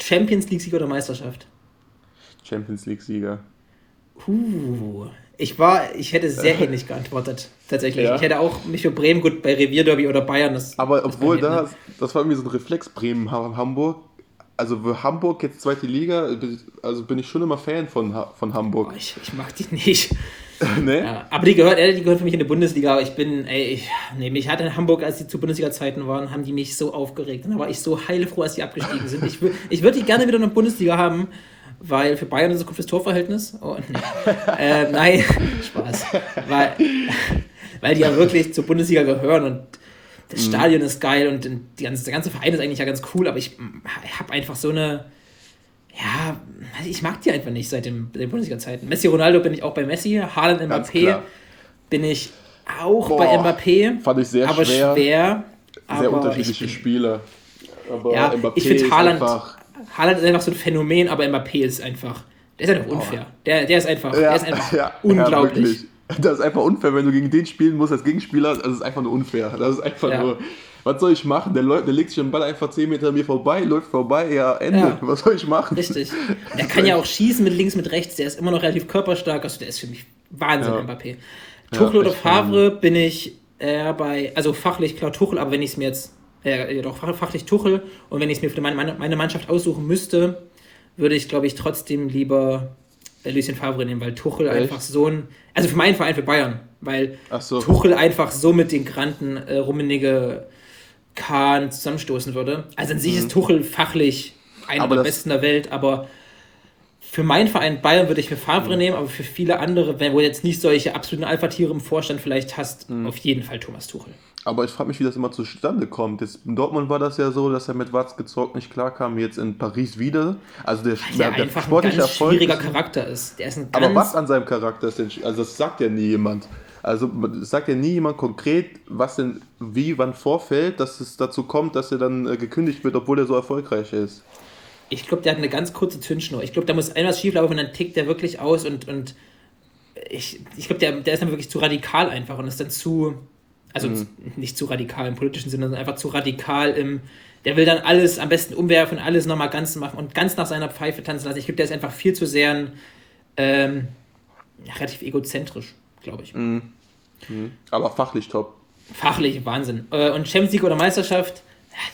Champions League-Sieger oder Meisterschaft? Champions League-Sieger. Uh, ich war, ich hätte sehr ähnlich geantwortet, tatsächlich. Ja. Ich hätte auch mich für Bremen gut bei Revierderby oder Bayern. Das, Aber obwohl da, das war irgendwie so ein Reflex Bremen Hamburg. Also für Hamburg jetzt zweite Liga, also bin ich schon immer Fan von, von Hamburg. Oh, ich, ich mag die nicht. nee? Ja, aber die gehört, die gehört für mich in die Bundesliga. Aber ich bin, ey, ich, nee, mich hat in Hamburg, als die zu Bundesliga-Zeiten waren, haben die mich so aufgeregt. Und da war ich so heilfroh, als die abgestiegen sind. Ich, ich würde die gerne wieder in der Bundesliga haben, weil für Bayern ist es gut fürs Torverhältnis. Oh, nee. äh, nein, Spaß. Weil, weil die ja wirklich zur Bundesliga gehören und das mhm. Stadion ist geil und die ganze, der ganze Verein ist eigentlich ja ganz cool, aber ich, ich habe einfach so eine ja, ich mag die einfach nicht seit den, den Bundesliga-Zeiten. Messi, Ronaldo bin ich auch bei Messi, Haaland, Mbappé bin ich auch Boah, bei Mbappé. Fand ich sehr aber schwer. schwer sehr aber unterschiedliche Spieler. Aber ja, Mbappé ich finde Haaland, einfach... Haaland ist einfach so ein Phänomen, aber Mbappé ist einfach, der ist einfach unfair. Der, der ist einfach, ja, der ist einfach ja, unglaublich. Ja, das ist einfach unfair, wenn du gegen den spielen musst als Gegenspieler, das ist einfach nur unfair. Das ist einfach nur was soll ich machen? Der, der legt sich den Ball einfach 10 Meter an mir vorbei, läuft vorbei, ja, Ende. Was soll ich machen? Richtig. Der kann ja auch schießen mit links, mit rechts, der ist immer noch relativ körperstark, also der ist für mich Wahnsinn. Mbappé. Tuchel oder Favre bin ich äh, bei, also fachlich klar Tuchel, aber wenn ich es mir jetzt, äh, doch fachlich Tuchel und wenn ich es mir für meine, meine Mannschaft aussuchen müsste, würde ich, glaube ich, trotzdem lieber äh, Lucien Favre nehmen, weil Tuchel Echt? einfach so ein, also für meinen Verein, für Bayern, weil so. Tuchel einfach so mit den Granten äh, Rummenigge Kahn zusammenstoßen würde. Also an sich mhm. ist Tuchel fachlich einer aber der besten der Welt, aber für meinen Verein Bayern würde ich mir Favre mhm. nehmen, aber für viele andere, wenn du jetzt nicht solche absoluten Alpha-Tiere im Vorstand vielleicht hast, mhm. auf jeden Fall Thomas Tuchel. Aber ich frage mich, wie das immer zustande kommt. Jetzt in Dortmund war das ja so, dass er mit Watz gezockt nicht klarkam, jetzt in Paris wieder. Also der, Weil der, der einfach sportliche ein ganz Erfolg schwieriger ist, Charakter ist. Der ist ein aber was an seinem Charakter ist denn, also das sagt ja nie jemand. Also sagt ja nie jemand konkret, was denn wie, wann vorfällt, dass es dazu kommt, dass er dann äh, gekündigt wird, obwohl er so erfolgreich ist. Ich glaube, der hat eine ganz kurze Zündschnur. Ich glaube, da muss etwas schieflaufen und dann tickt der wirklich aus und, und ich, ich glaube, der, der ist dann wirklich zu radikal einfach und ist dann zu, also mhm. nicht zu radikal im politischen Sinne, sondern einfach zu radikal im, der will dann alles am besten umwerfen, alles nochmal ganz machen und ganz nach seiner Pfeife tanzen lassen. Ich glaube, der ist einfach viel zu sehr ein, ähm, relativ egozentrisch glaube ich. Mhm. Mhm. Aber fachlich top. Fachlich, Wahnsinn. Äh, und Champions League oder Meisterschaft?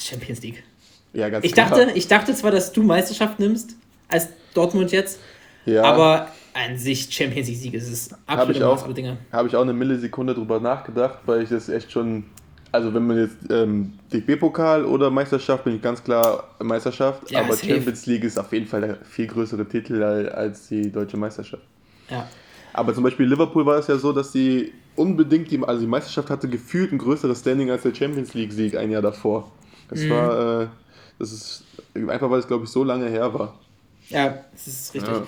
Champions League. Ja, ganz ich klar. dachte, ich dachte zwar, dass du Meisterschaft nimmst, als Dortmund jetzt, ja. aber an sich Champions League Sieg ist es absolut Habe ich, auch, hab ich auch eine Millisekunde drüber nachgedacht, weil ich das echt schon, also wenn man jetzt ähm, DFB-Pokal oder Meisterschaft, bin ich ganz klar Meisterschaft, ja, aber. Champions League ist auf jeden Fall der viel größere Titel als die deutsche Meisterschaft. Ja. Aber zum Beispiel Liverpool war es ja so, dass sie unbedingt, die, also die Meisterschaft hatte gefühlt ein größeres Standing als der Champions League-Sieg ein Jahr davor. Das mhm. war, äh, das ist einfach, weil es glaube ich so lange her war. Ja, das ist richtig. Ja.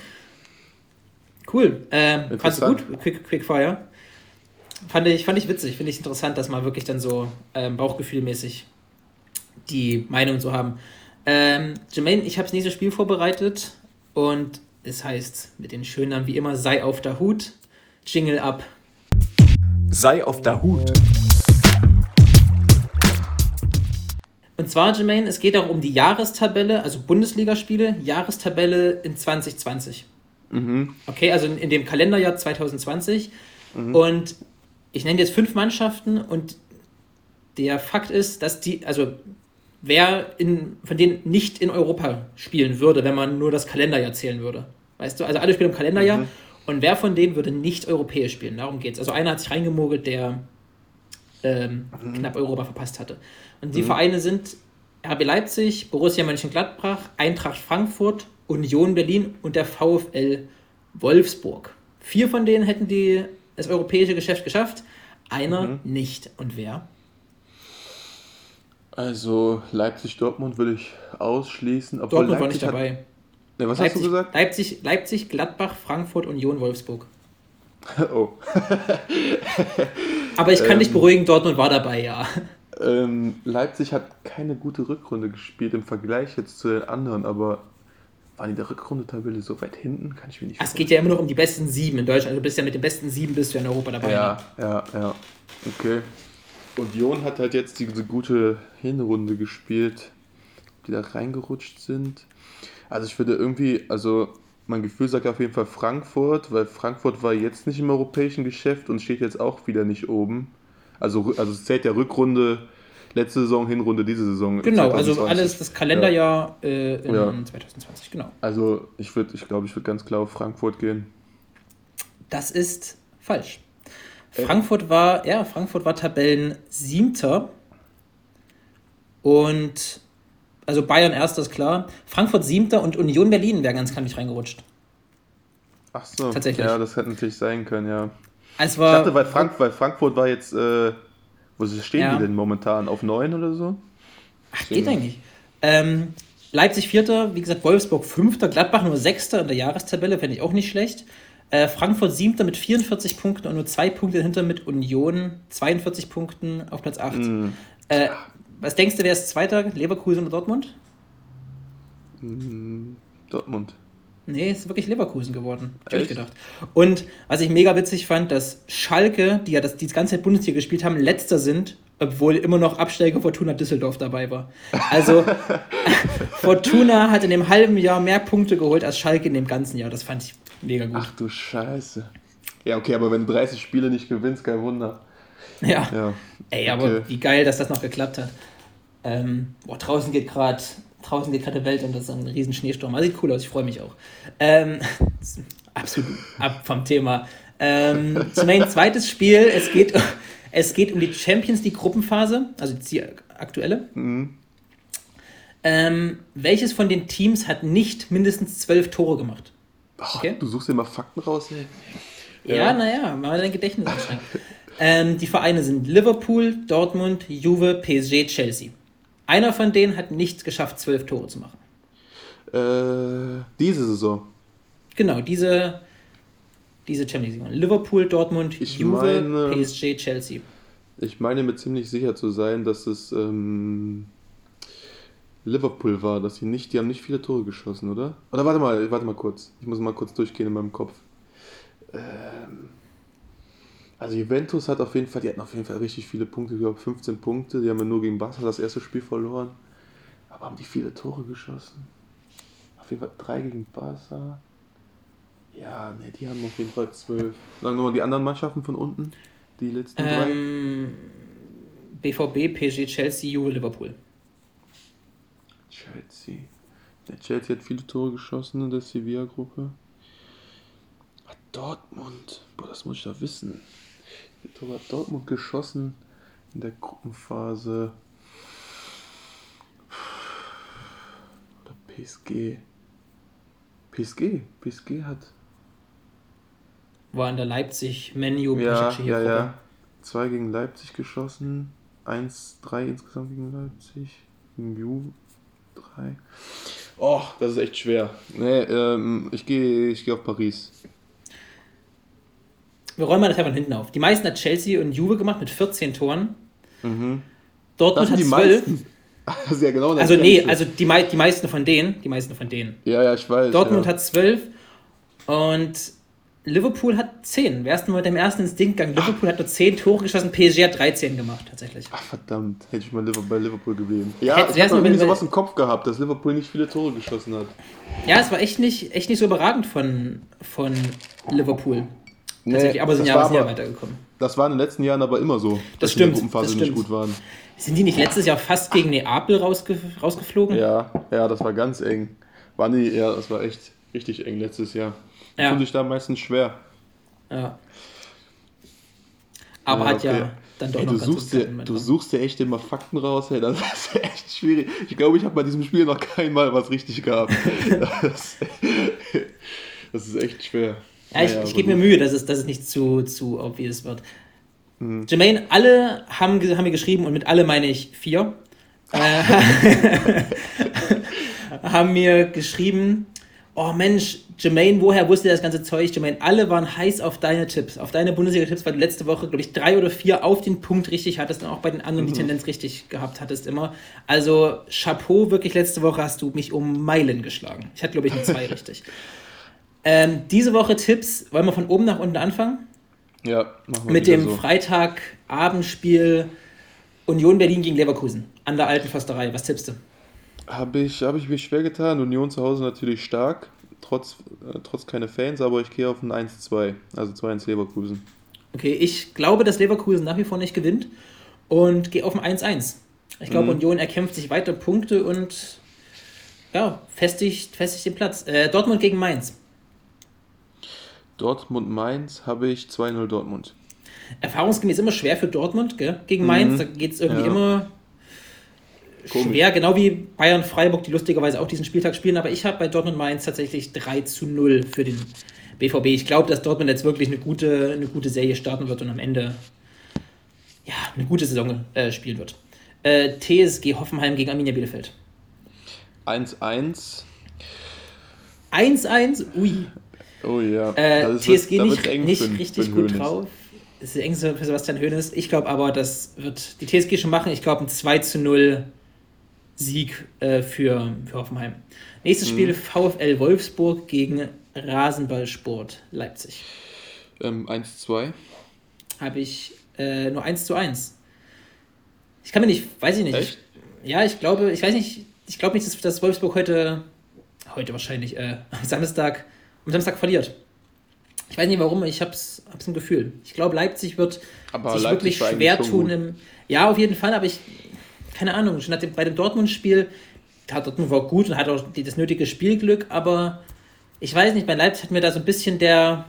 Cool. Ähm, fandest du gut? Quick, Quickfire. Fand ich, fand ich witzig, finde ich interessant, dass man wirklich dann so ähm, bauchgefühlmäßig die Meinung so haben. Ähm, Jermaine, ich habe das nächste Spiel vorbereitet und es heißt mit den schönen Namen wie immer, sei auf der Hut, Jingle ab. Sei auf der Hut. Und zwar, Jermaine, es geht auch um die Jahrestabelle, also Bundesligaspiele, Jahrestabelle in 2020. Mhm. Okay, also in, in, dem Kalenderjahr 2020. Mhm. Und ich nenne jetzt fünf Mannschaften und der Fakt ist, dass die, also wer in, von denen nicht in Europa spielen würde, wenn man nur das Kalenderjahr zählen würde. Weißt du, also alle spielen im Kalenderjahr mhm. und wer von denen würde nicht europäisch spielen? Darum geht es. Also einer hat sich reingemogelt, der ähm, mhm. knapp Europa verpasst hatte. Und die mhm. Vereine sind RB Leipzig, Borussia Mönchengladbach, Eintracht Frankfurt, Union Berlin und der VfL Wolfsburg. Vier von denen hätten die das europäische Geschäft geschafft. einer mhm. nicht. Und wer? Also Leipzig-Dortmund würde ich ausschließen. Obwohl Dortmund Leipzig war nicht dabei. Ne, was Leipzig, hast du gesagt? Leipzig, Leipzig, Gladbach, Frankfurt, Union, Wolfsburg. oh. Aber ich kann ähm, dich beruhigen, Dortmund war dabei, ja. Ähm, Leipzig hat keine gute Rückrunde gespielt im Vergleich jetzt zu den anderen, aber waren die der Rückrunde-Tabelle so weit hinten? Kann ich mir nicht Es geht ja immer noch um die besten sieben in Deutschland. Also du bist ja mit den besten sieben bist du ja in Europa dabei. Ja, ne? ja, ja. Okay. Union hat halt jetzt diese gute Hinrunde gespielt, die da reingerutscht sind. Also ich würde irgendwie, also mein Gefühl sagt auf jeden Fall Frankfurt, weil Frankfurt war jetzt nicht im europäischen Geschäft und steht jetzt auch wieder nicht oben. Also, also es zählt ja Rückrunde, letzte Saison, Hinrunde, diese Saison. Genau, 2020. also alles das Kalenderjahr ja. äh, in ja. 2020, genau. Also ich würde, ich glaube, ich würde ganz klar auf Frankfurt gehen. Das ist falsch. Äh. Frankfurt war, ja, Frankfurt war Tabellen siebter und also Bayern erster ist klar. Frankfurt siebter und Union Berlin wäre ganz knapp nicht reingerutscht. Ach so, Tatsächlich. ja, das hätte natürlich sein können, ja. Es war, ich dachte, weil, Frank weil Frankfurt war jetzt, äh, wo stehen ja. die denn momentan? Auf 9 oder so? Ach, geht eigentlich. Ähm, Leipzig Vierter, wie gesagt, Wolfsburg Fünfter, Gladbach nur Sechster in der Jahrestabelle, fände ich auch nicht schlecht. Äh, Frankfurt Siebter mit 44 Punkten und nur zwei Punkte dahinter mit Union 42 Punkten auf Platz 8. Mm. Äh, was denkst du, wer ist Zweiter? Leverkusen oder Dortmund? Mm, Dortmund. Nee, ist wirklich Leverkusen geworden. Hab ich gedacht. Und was ich mega witzig fand, dass Schalke, die ja das, die ganze Zeit Bundesliga gespielt haben, letzter sind, obwohl immer noch Absteiger Fortuna Düsseldorf dabei war. Also Fortuna hat in dem halben Jahr mehr Punkte geholt als Schalke in dem ganzen Jahr. Das fand ich mega gut. Ach du Scheiße. Ja, okay, aber wenn du 30 Spiele nicht gewinnst, kein Wunder. Ja. ja. Ey, aber okay. wie geil, dass das noch geklappt hat. Ähm, boah, draußen geht gerade draußen geht gerade Welt und das ist ein riesen Schneesturm. Also sieht cool aus, ich freue mich auch. Ähm, absolut ab vom Thema. Ähm, zunächst ein zweites Spiel. Es geht, es geht um die Champions League Gruppenphase, also die aktuelle. Mhm. Ähm, welches von den Teams hat nicht mindestens zwölf Tore gemacht? Okay? du suchst dir mal Fakten raus, ey. Ja, naja, mal dein Gedächtnis anstrengen. ähm, die Vereine sind Liverpool, Dortmund, Juve, PSG, Chelsea. Einer von denen hat nicht geschafft, zwölf Tore zu machen. Äh, diese Saison. Genau, diese, diese Champions League. Liverpool, Dortmund, ich Juve, meine, PSG, Chelsea. Ich meine mir ziemlich sicher zu sein, dass es ähm, Liverpool war, dass sie nicht, die haben nicht viele Tore geschossen, oder? Oder warte mal, warte mal kurz. Ich muss mal kurz durchgehen in meinem Kopf. Ähm, also Juventus hat auf jeden Fall, die hatten auf jeden Fall richtig viele Punkte, ich glaube 15 Punkte. Die haben ja nur gegen Barca das erste Spiel verloren. Aber haben die viele Tore geschossen? Auf jeden Fall drei gegen Barca. Ja, ne, die haben auf jeden Fall zwölf. Sagen wir mal die anderen Mannschaften von unten. Die letzten ähm, drei. BVB, PSG, Chelsea, Juve, Liverpool. Chelsea. Der Chelsea hat viele Tore geschossen in der Sevilla-Gruppe. Dortmund. Boah, das muss ich doch wissen. Wie Tor hat Dortmund geschossen in der Gruppenphase? Oder PSG? PSG. PSG hat. War in der Leipzig-Menu. Ja, ja, ja. Zwei gegen Leipzig geschossen. Eins, drei insgesamt gegen Leipzig. Gegen Ju. Drei. Oh, das ist echt schwer. Nee, ähm, ich gehe ich geh auf Paris wir räumen mal das einfach hinten auf. Die meisten hat Chelsea und Juve gemacht mit 14 Toren. Mhm. Dortmund hat 12. Also, ja, genau also nee, also die, die meisten von denen, die meisten von denen. Ja, ja, ich weiß. Dortmund ja. hat 12 und Liverpool hat 10. Wir ersten mit dem ersten Instinkt gegangen. Liverpool Ach. hat nur 10 Tore geschossen, PSG hat 13 gemacht, tatsächlich. Ach, verdammt. Hätte ich mal bei Liverpool gewesen. Ja, Hätt, ich habe irgendwie sowas im Kopf gehabt, dass Liverpool nicht viele Tore geschossen hat. Ja, es war echt nicht, echt nicht so überragend von, von Liverpool. Tatsächlich, aber sind ja aber, weitergekommen. Das war in den letzten Jahren aber immer so, das dass stimmt, die Gruppenphase nicht gut waren. Sind die nicht letztes Jahr fast gegen Neapel rausge rausgeflogen? Ja, ja, das war ganz eng. Waren die, ja, das war echt richtig eng letztes Jahr. Die ja. tun sich da meistens schwer. Ja. Aber ja, hat okay. ja dann doch ey, noch du suchst dir, Du suchst dir echt immer Fakten raus, hey, das ist echt schwierig. Ich glaube, ich habe bei diesem Spiel noch keinmal was richtig gehabt. das, das ist echt schwer. Ja, ich, ich gebe mir Mühe, dass es, dass es nicht zu, zu obvious wird. Mhm. Jermaine, alle haben, haben mir geschrieben, und mit alle meine ich vier, äh, haben mir geschrieben, oh Mensch, Jermaine, woher wusste das ganze Zeug? Jermaine, alle waren heiß auf deine Tipps, auf deine Bundesliga-Tipps, weil du letzte Woche, glaube ich, drei oder vier auf den Punkt richtig hattest und auch bei den anderen mhm. die Tendenz richtig gehabt hattest immer. Also Chapeau, wirklich letzte Woche hast du mich um Meilen geschlagen. Ich hatte, glaube ich, nur zwei richtig. Ähm, diese Woche Tipps, wollen wir von oben nach unten anfangen? Ja, machen wir Mit dem so. Freitagabendspiel Union Berlin gegen Leverkusen an der alten Försterei. Was tippst du? Habe ich, hab ich mich schwer getan. Union zu Hause natürlich stark, trotz, äh, trotz keine Fans, aber ich gehe auf ein 1-2, also 2-1 Leverkusen. Okay, ich glaube, dass Leverkusen nach wie vor nicht gewinnt und gehe auf ein 1-1. Ich glaube, mhm. Union erkämpft sich weiter Punkte und ja, festigt, festigt den Platz. Äh, Dortmund gegen Mainz. Dortmund-Mainz habe ich 2-0 Dortmund. Erfahrungsgemäß immer schwer für Dortmund gell? gegen Mainz. Mhm. Da geht es irgendwie ja. immer Komisch. schwer, genau wie Bayern-Freiburg, die lustigerweise auch diesen Spieltag spielen. Aber ich habe bei Dortmund-Mainz tatsächlich 3 zu 0 für den BVB. Ich glaube, dass Dortmund jetzt wirklich eine gute, eine gute Serie starten wird und am Ende ja, eine gute Saison äh, spielen wird. Äh, TSG Hoffenheim gegen Arminia Bielefeld. 1-1. 1-1? Ui. Oh ja. Äh, TSG nicht, nicht für, richtig für gut drauf. Das ist eng für Sebastian Hoeneß. Ich glaube aber, das wird die TSG schon machen. Ich glaube, ein 2 zu 0 Sieg äh, für, für Hoffenheim. Nächstes mhm. Spiel VfL Wolfsburg gegen Rasenballsport Leipzig. Ähm, 1-2. Habe ich äh, nur 1 zu 1. Ich kann mir nicht, weiß ich nicht. Echt? Ja, ich glaube, ich weiß nicht, ich glaube nicht, dass, dass Wolfsburg heute, heute wahrscheinlich, äh, am Samstag am Samstag verliert. Ich weiß nicht warum, ich habe es ein Gefühl. Ich glaube, Leipzig wird aber sich Leipzig wirklich schwer tun. Im, ja, auf jeden Fall, aber ich, keine Ahnung, schon dem, bei dem Dortmund-Spiel, Dortmund war gut und hat auch das nötige Spielglück, aber ich weiß nicht, bei Leipzig hat mir da so ein bisschen der,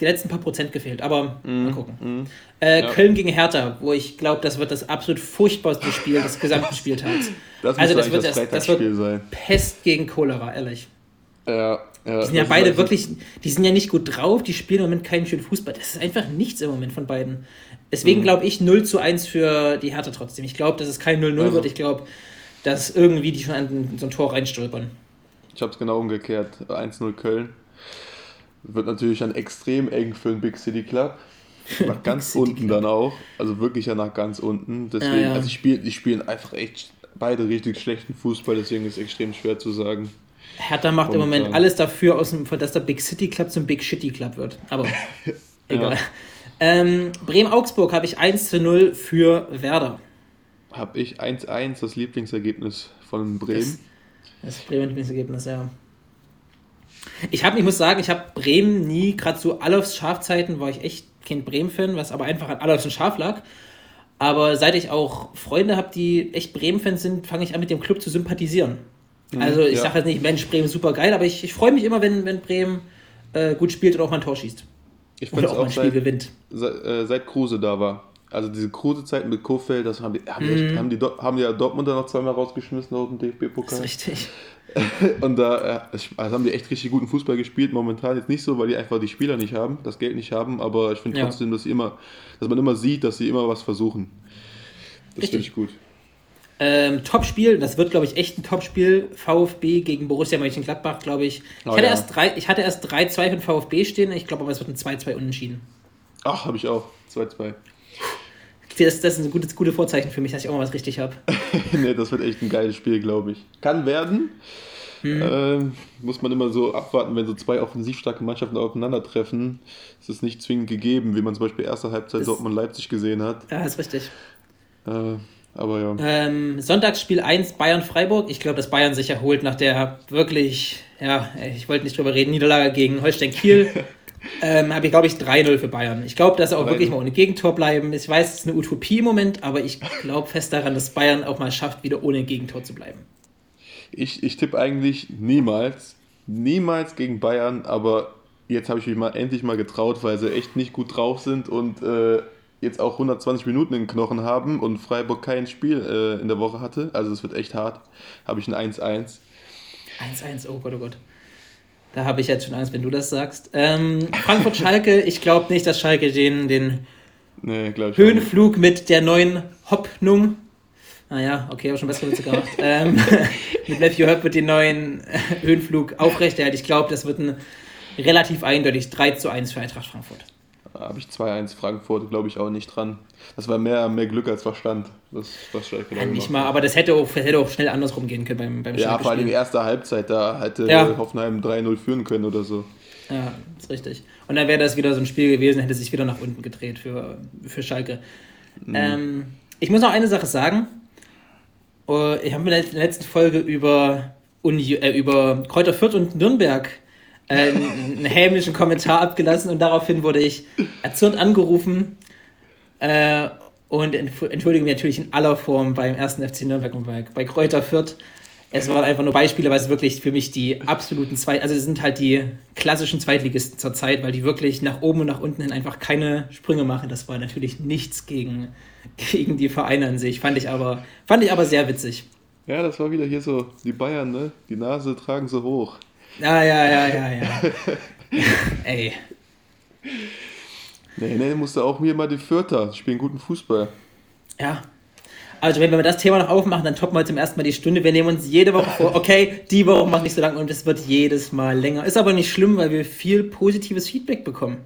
die letzten paar Prozent gefehlt, aber mm, mal gucken. Mm, äh, ja. Köln gegen Hertha, wo ich glaube, das wird das absolut furchtbarste Spiel des gesamten Spieltags. Das also das wird das, das wird sein. Pest gegen Cholera, ehrlich. Ja, ja, die sind ja beide wirklich, die sind ja nicht gut drauf, die spielen im Moment keinen schönen Fußball. Das ist einfach nichts im Moment von beiden. Deswegen mhm. glaube ich 0 zu 1 für die Hertha trotzdem. Ich glaube, dass es kein 0-0 also. wird. Ich glaube, dass irgendwie die schon an so ein Tor reinstolpern. Ich habe es genau umgekehrt. 1-0 Köln. Wird natürlich dann extrem eng für den Big City Club. Nach ganz unten Club. dann auch. Also wirklich ja nach ganz unten. Deswegen, ja, ja. also ich spiel, die spielen einfach echt beide richtig schlechten Fußball, deswegen ist es extrem schwer zu sagen. Hertha macht im Moment alles dafür, aus dem, dass der Big City Club zum Big Shitty Club wird. Aber egal. Ja. Ähm, Bremen-Augsburg habe ich 1 zu 0 für Werder. Habe ich 1-1 das Lieblingsergebnis von Bremen. Das, das Bremen Lieblingsergebnis, ja. Ich, hab, ich muss sagen, ich habe Bremen nie, gerade zu Alofs Schafzeiten war ich echt kein Bremen-Fan, was aber einfach an Alofs Schaf lag. Aber seit ich auch Freunde habe, die echt Bremen-Fans sind, fange ich an mit dem Club zu sympathisieren. Mhm, also ich ja. sage jetzt nicht, Mensch, Bremen ist super geil, aber ich, ich freue mich immer, wenn, wenn Bremen äh, gut spielt und auch mal ein Tor schießt. Ich finde auch, auch ein Spiel seit, gewinnt. Seit, äh, seit Kruse da war. Also diese Kruse-Zeiten mit Kofeld, das haben die, haben, die, echt, mhm. haben, die, haben die ja Dortmunder noch zweimal rausgeschmissen aus dem DFB-Pokal. Das ist richtig. und da äh, also haben die echt richtig guten Fußball gespielt. Momentan jetzt nicht so, weil die einfach die Spieler nicht haben, das Geld nicht haben, aber ich finde trotzdem, ja. dass sie immer, dass man immer sieht, dass sie immer was versuchen. Das finde ich gut. Ähm, Topspiel, das wird, glaube ich, echt ein Topspiel. VfB gegen Borussia Mönchengladbach, glaube ich. Ich, oh, hatte ja. erst drei, ich hatte erst 3-2 für VfB stehen. Ich glaube aber, es wird ein 2-2 unentschieden. Ach, habe ich auch. 2-2. Das, das ist ein gutes, gute Vorzeichen für mich, dass ich auch mal was richtig habe. nee, das wird echt ein geiles Spiel, glaube ich. Kann werden. Hm. Ähm, muss man immer so abwarten, wenn so zwei offensivstarke Mannschaften aufeinandertreffen. Es ist nicht zwingend gegeben, wie man zum Beispiel erste Halbzeit Dortmund-Leipzig gesehen hat. Ja, ist richtig. Äh, aber ja. Ähm, Sonntagsspiel 1 Bayern-Freiburg. Ich glaube, dass Bayern sich erholt nach der wirklich, ja, ich wollte nicht drüber reden, Niederlage gegen Holstein Kiel. ähm, habe ich, glaube ich, 3-0 für Bayern. Ich glaube, dass sie auch wirklich mal ohne Gegentor bleiben. Ich weiß, es ist eine Utopie im Moment, aber ich glaube fest daran, dass Bayern auch mal schafft, wieder ohne Gegentor zu bleiben. Ich, ich tippe eigentlich niemals, niemals gegen Bayern, aber jetzt habe ich mich mal endlich mal getraut, weil sie echt nicht gut drauf sind und äh, jetzt auch 120 Minuten in den Knochen haben und Freiburg kein Spiel äh, in der Woche hatte. Also es wird echt hart. Habe ich ein 1-1. 1-1, oh Gott, oh Gott. Da habe ich jetzt schon Angst, wenn du das sagst. Ähm, Frankfurt-Schalke, ich glaube nicht, dass Schalke den, den Nee. Höhenflug mit der neuen Hoppnung. Naja, okay, habe schon bessere Witze gemacht. ähm, mit Matthew Herb wird den neuen Höhenflug aufrechterhalten. Ich glaube, das wird ein relativ eindeutig 3 zu 1 für Eintracht Frankfurt. Habe ich 2-1 Frankfurt, glaube ich auch nicht dran. Das war mehr, mehr Glück als Verstand. Das, was Schalke ja, nicht mal, aber das hätte auch, hätte auch schnell andersrum gehen können beim, beim Ja, vor allem die erste Halbzeit, da hätte ja. Hoffenheim 3-0 führen können oder so. Ja, ist richtig. Und dann wäre das wieder so ein Spiel gewesen, hätte sich wieder nach unten gedreht für, für Schalke. Mhm. Ähm, ich muss noch eine Sache sagen. Oh, ich habe in der letzten Folge über, Uni, äh, über Kräuter Fürth und Nürnberg äh, einen hämischen Kommentar abgelassen und daraufhin wurde ich erzürnt angerufen äh, und entschuldige mich natürlich in aller Form beim ersten FC Nürnberg und bei, bei Kräuter Fürth. Es waren einfach nur Beispiele, weil es wirklich für mich die absoluten zwei, also es sind halt die klassischen Zweitligisten zur Zeit, weil die wirklich nach oben und nach unten hin einfach keine Sprünge machen. Das war natürlich nichts gegen, gegen die Vereine an sich. Fand ich aber, fand ich aber sehr witzig. Ja, das war wieder hier so, die Bayern, ne? Die Nase tragen sie hoch. Ja, ja, ja, ja, ja. Ey. Nee, nee, musste auch mir mal die Fürther spielen guten Fußball. Ja. Also, wenn wir das Thema noch aufmachen, dann toppen wir zum ersten Mal die Stunde. Wir nehmen uns jede Woche vor, okay, die Woche macht nicht so lange und es wird jedes Mal länger. Ist aber nicht schlimm, weil wir viel positives Feedback bekommen.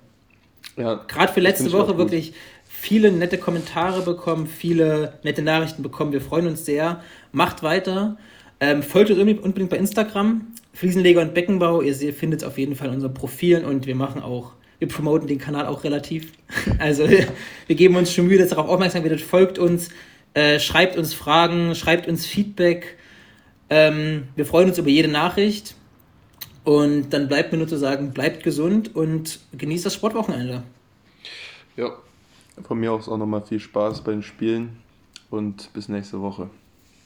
Ja. Gerade für letzte Woche wirklich viele nette Kommentare bekommen, viele nette Nachrichten bekommen. Wir freuen uns sehr. Macht weiter. Ähm, folgt uns unbedingt bei Instagram. Fliesenleger und Beckenbau. Ihr findet es auf jeden Fall in unseren Profilen und wir machen auch, wir promoten den Kanal auch relativ. Also wir geben uns schon Mühe, dass darauf aufmerksam wird. Folgt uns, äh, schreibt uns Fragen, schreibt uns Feedback. Ähm, wir freuen uns über jede Nachricht. Und dann bleibt mir nur zu sagen, bleibt gesund und genießt das Sportwochenende. Ja, von mir aus auch nochmal viel Spaß bei den Spielen und bis nächste Woche.